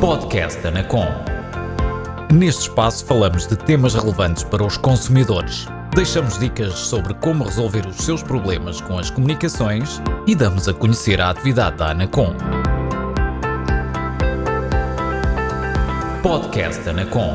Podcast Anacom. Neste espaço falamos de temas relevantes para os consumidores. Deixamos dicas sobre como resolver os seus problemas com as comunicações e damos a conhecer a atividade da Anacom. Podcast Anacom.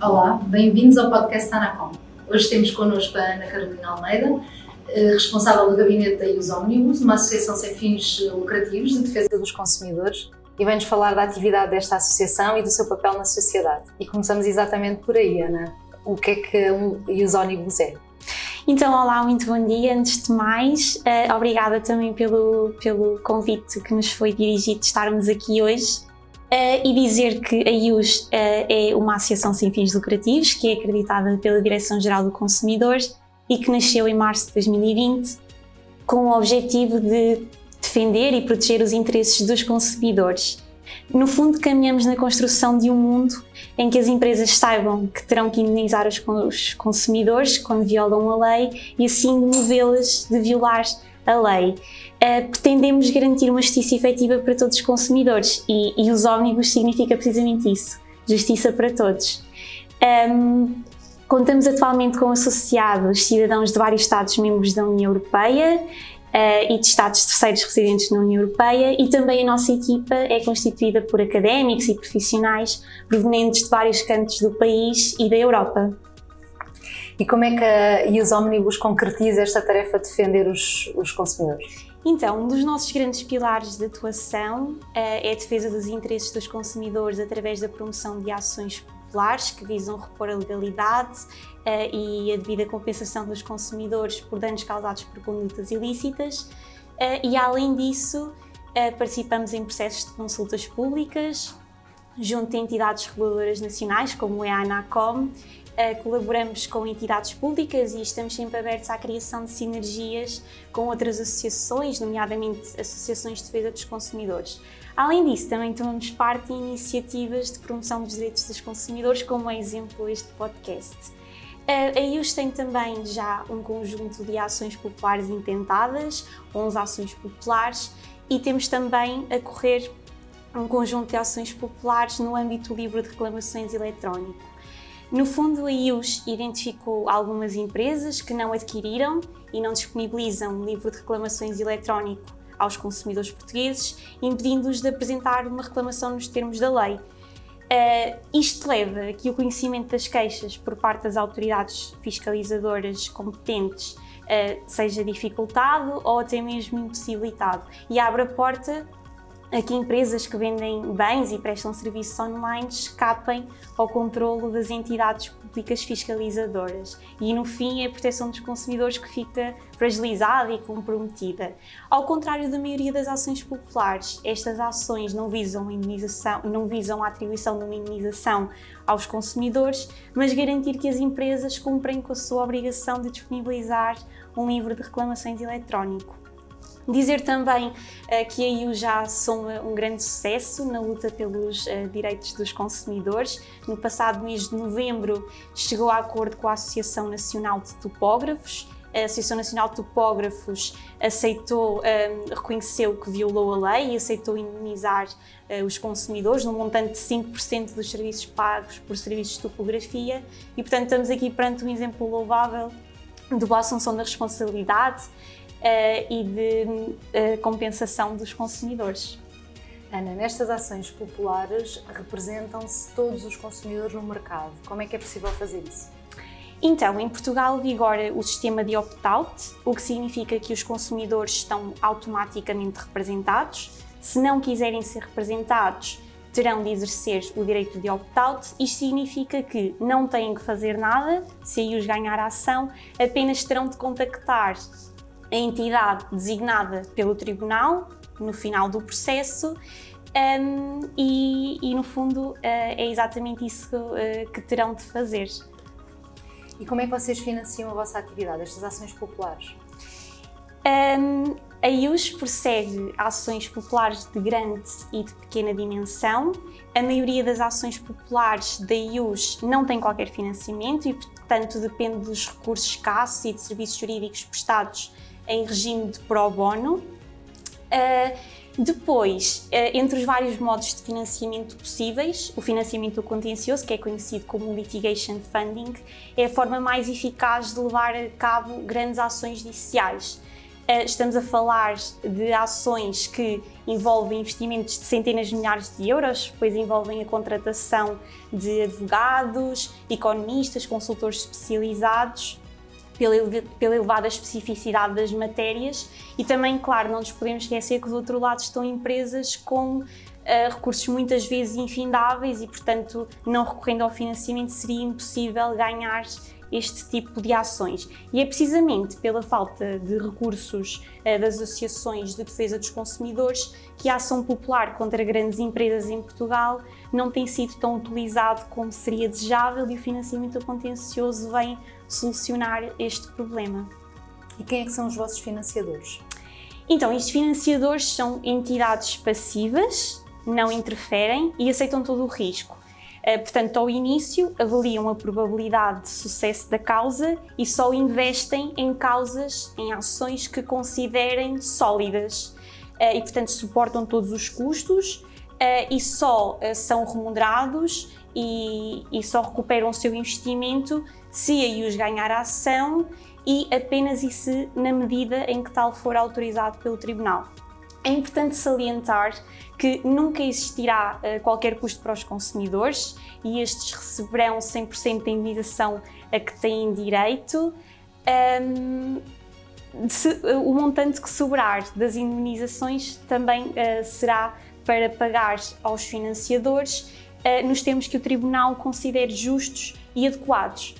Olá, bem-vindos ao podcast Anacom. Hoje temos connosco a Ana Carolina Almeida, responsável do gabinete da Ius Omnibus, uma associação sem fins lucrativos de defesa dos consumidores, e vem-nos falar da atividade desta associação e do seu papel na sociedade. E começamos exatamente por aí, Ana. O que é que o Ius Omnibus é? Então, olá, muito bom dia. Antes de mais, uh, obrigada também pelo, pelo convite que nos foi dirigido de estarmos aqui hoje. Uh, e dizer que a IUS uh, é uma associação sem fins lucrativos que é acreditada pela Direção-Geral do Consumidor e que nasceu em março de 2020 com o objetivo de defender e proteger os interesses dos consumidores. No fundo, caminhamos na construção de um mundo em que as empresas saibam que terão que indenizar os consumidores quando violam a lei e assim demovê-las de violar a lei. Uh, pretendemos garantir uma justiça efetiva para todos os consumidores e, e os ómnibus significa precisamente isso, justiça para todos. Um, Contamos atualmente com associados cidadãos de vários Estados-membros da União Europeia uh, e de Estados terceiros residentes na União Europeia e também a nossa equipa é constituída por académicos e profissionais provenientes de vários cantos do país e da Europa. E como é que a IUS Omnibus concretiza esta tarefa de defender os, os consumidores? Então, um dos nossos grandes pilares de atuação uh, é a defesa dos interesses dos consumidores através da promoção de ações populares que visam repor a legalidade uh, e a devida compensação dos consumidores por danos causados por condutas ilícitas. Uh, e além disso, participamos em processos de consultas públicas junto a entidades reguladoras nacionais, como é a ANACOM, colaboramos com entidades públicas e estamos sempre abertos à criação de sinergias com outras associações, nomeadamente associações de defesa dos consumidores. Além disso, também tomamos parte em iniciativas de promoção dos direitos dos consumidores, como é exemplo este podcast. A IUS tem também já um conjunto de ações populares intentadas, 11 ações populares, e temos também a correr um conjunto de ações populares no âmbito do livro de reclamações eletrónico. No fundo, a IUS identificou algumas empresas que não adquiriram e não disponibilizam um livro de reclamações eletrónico aos consumidores portugueses, impedindo-os de apresentar uma reclamação nos termos da lei. Uh, isto leva a que o conhecimento das queixas por parte das autoridades fiscalizadoras competentes uh, seja dificultado ou até mesmo impossibilitado e abre a porta a que empresas que vendem bens e prestam serviços online escapem ao controlo das entidades públicas fiscalizadoras e, no fim, é a proteção dos consumidores que fica fragilizada e comprometida. Ao contrário da maioria das ações populares, estas ações não visam, indenização, não visam a atribuição de uma indenização aos consumidores, mas garantir que as empresas cumprem com a sua obrigação de disponibilizar um livro de reclamações eletrónico. Dizer também uh, que a EU já soma um grande sucesso na luta pelos uh, direitos dos consumidores. No passado mês de novembro, chegou a acordo com a Associação Nacional de Topógrafos. A Associação Nacional de Topógrafos aceitou, um, eh, reconheceu que violou a lei e aceitou indemnizar uh, os consumidores no montante de 5% dos serviços pagos por serviços de topografia e, portanto, estamos aqui perante um exemplo louvável de boa assunção da responsabilidade e de uh, compensação dos consumidores. Ana, nestas ações populares representam-se todos os consumidores no mercado. Como é que é possível fazer isso? Então, em Portugal vigora o sistema de opt-out, o que significa que os consumidores estão automaticamente representados. Se não quiserem ser representados, terão de exercer o direito de opt-out. Isto significa que não têm que fazer nada se aí os ganhar a ação, apenas terão de contactar a entidade designada pelo tribunal no final do processo um, e, e, no fundo, uh, é exatamente isso uh, que terão de fazer. E como é que vocês financiam a vossa atividade, estas ações populares? Um, a IUS persegue ações populares de grande e de pequena dimensão. A maioria das ações populares da IUS não tem qualquer financiamento e, portanto, depende dos recursos escassos e de serviços jurídicos prestados em regime de pro bono. Uh, Depois, eh, entre os vários modos de financiamento possíveis, o financiamento contencioso, que é conhecido como litigation funding, é a forma mais eficaz de levar a cabo grandes ações judiciais. Eh, estamos a falar de ações que envolvem investimentos de centenas de milhares de euros, depois envolvem a contratação de advogados, economistas, consultores especializados pela, elevada especificidade das matérias e também, claro, não nos podemos esquecer que do outro lado estão empresas com uh, recursos muitas vezes infindáveis e, portanto, não recorrendo ao financiamento seria impossível ganhar este tipo de ações. E é precisamente pela falta de recursos uh, das associações de defesa dos consumidores que a ação popular contra grandes empresas em Portugal não tem sido tão utilizado como seria desejável e o financiamento contencioso vem solucionar este problema. E quem é que são os vossos financiadores? Então, estes financiadores são entidades passivas, não interferem e aceitam todo o risco. Eh, portanto, ao início, avaliam a probabilidade de sucesso da causa e só investem em causas, em ações que considerem sólidas. Eh, e, portanto, suportam todos os custos eh, e só são remunerados e, e só recuperam o seu investimento se a IUS ganhar a ação e apenas e se na medida em que tal for autorizado pelo Tribunal. É importante salientar que nunca existirá uh, qualquer custo para os consumidores e estes receberão 100% da indenização a que têm direito. Um, se, uh, o montante que sobrar das indenizações também uh, será para pagar aos financiadores nos termos que o Tribunal considere justos e adequados.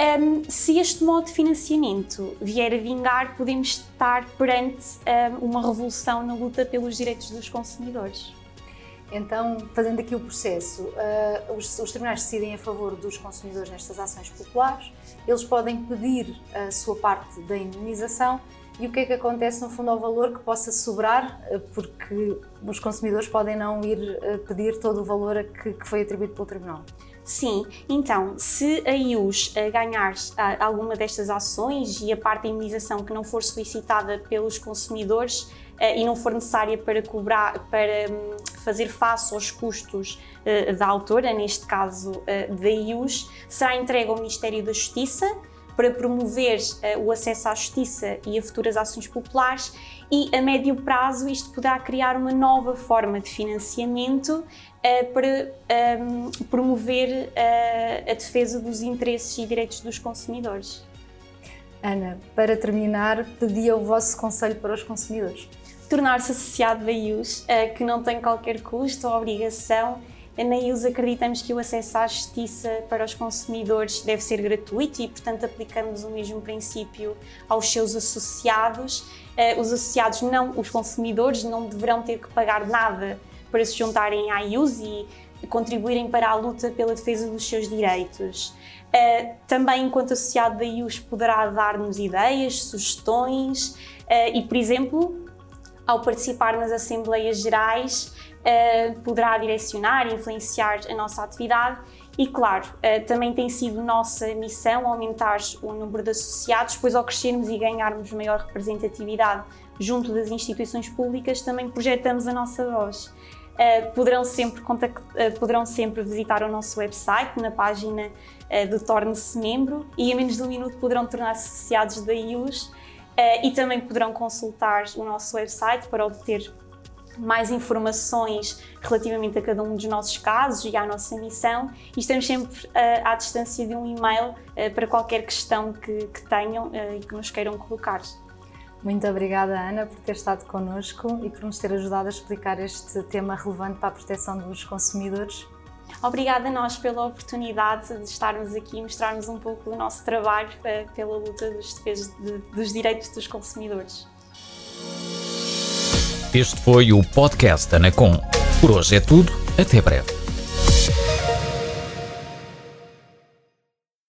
Um, se este modo de financiamento vier a vingar, podemos estar perante um, uma revolução na luta pelos direitos dos consumidores. Então, fazendo aqui o processo, uh, os, os, tribunais decidem a favor dos consumidores nestas ações populares, eles podem pedir a sua parte da indemnização e o que é que acontece no fundo ao valor que possa sobrar, uh, porque os consumidores podem não ir uh, pedir todo o valor que, que foi atribuído pelo tribunal. Sim, então, se a IUS ganhar alguma destas ações e a parte da imunização que não for solicitada pelos consumidores uh, e não for necessária para cobrar, para um, fazer face aos custos da autora, neste caso da IUS, será entregue ao Ministério da Justiça para promover uh, o acesso à justiça e a futuras ações populares e a médio prazo isto poderá criar uma nova forma de financiamento uh, para ehm, promover uh, a defesa dos interesses e direitos dos consumidores. Ana, para terminar, pedia o vosso conselho para os consumidores. Tornar-se associado da IUS, que não tem qualquer custo ou obrigação na IUS acreditamos que o acesso à justiça para os consumidores deve ser gratuito e, portanto, aplicamos o mesmo princípio aos seus associados. Eh, os associados, não, os consumidores, não deverão ter que pagar nada para se juntarem à IUS e contribuírem para a luta pela defesa dos seus direitos. Uh, também, enquanto associado da IUS, poderá dar-nos ideias, sugestões uh, e, por exemplo, ao participar nas Assembleias Gerais, uh, poderá direcionar e influenciar a nossa atividade e, claro, uh, também tem sido nossa missão aumentar o número de associados, pois ao crescermos e ganharmos maior representatividade junto das instituições públicas, também projetamos a nossa voz. Uh, poderão, sempre contact, uh, poderão sempre visitar o nosso website na página uh, do Torne-se Membro e em menos de um minuto poderão tornar-se associados da IUS e também poderão consultar o nosso website para obter mais informações relativamente a cada um dos nossos casos e à nossa missão e estamos sempre uh, à distância de um e-mail uh, para qualquer questão que, que tenham uh, e que nos queiram colocar. Muito obrigada, Ana, por ter estado connosco e por nos ter ajudado a explicar este tema relevante para a proteção dos consumidores. Obrigada a nós pela oportunidade de estarmos aqui e mostrarmos um pouco do nosso trabalho pela luta dos, de, dos direitos dos consumidores. Este foi o podcast Anacom. Por hoje é tudo, até breve.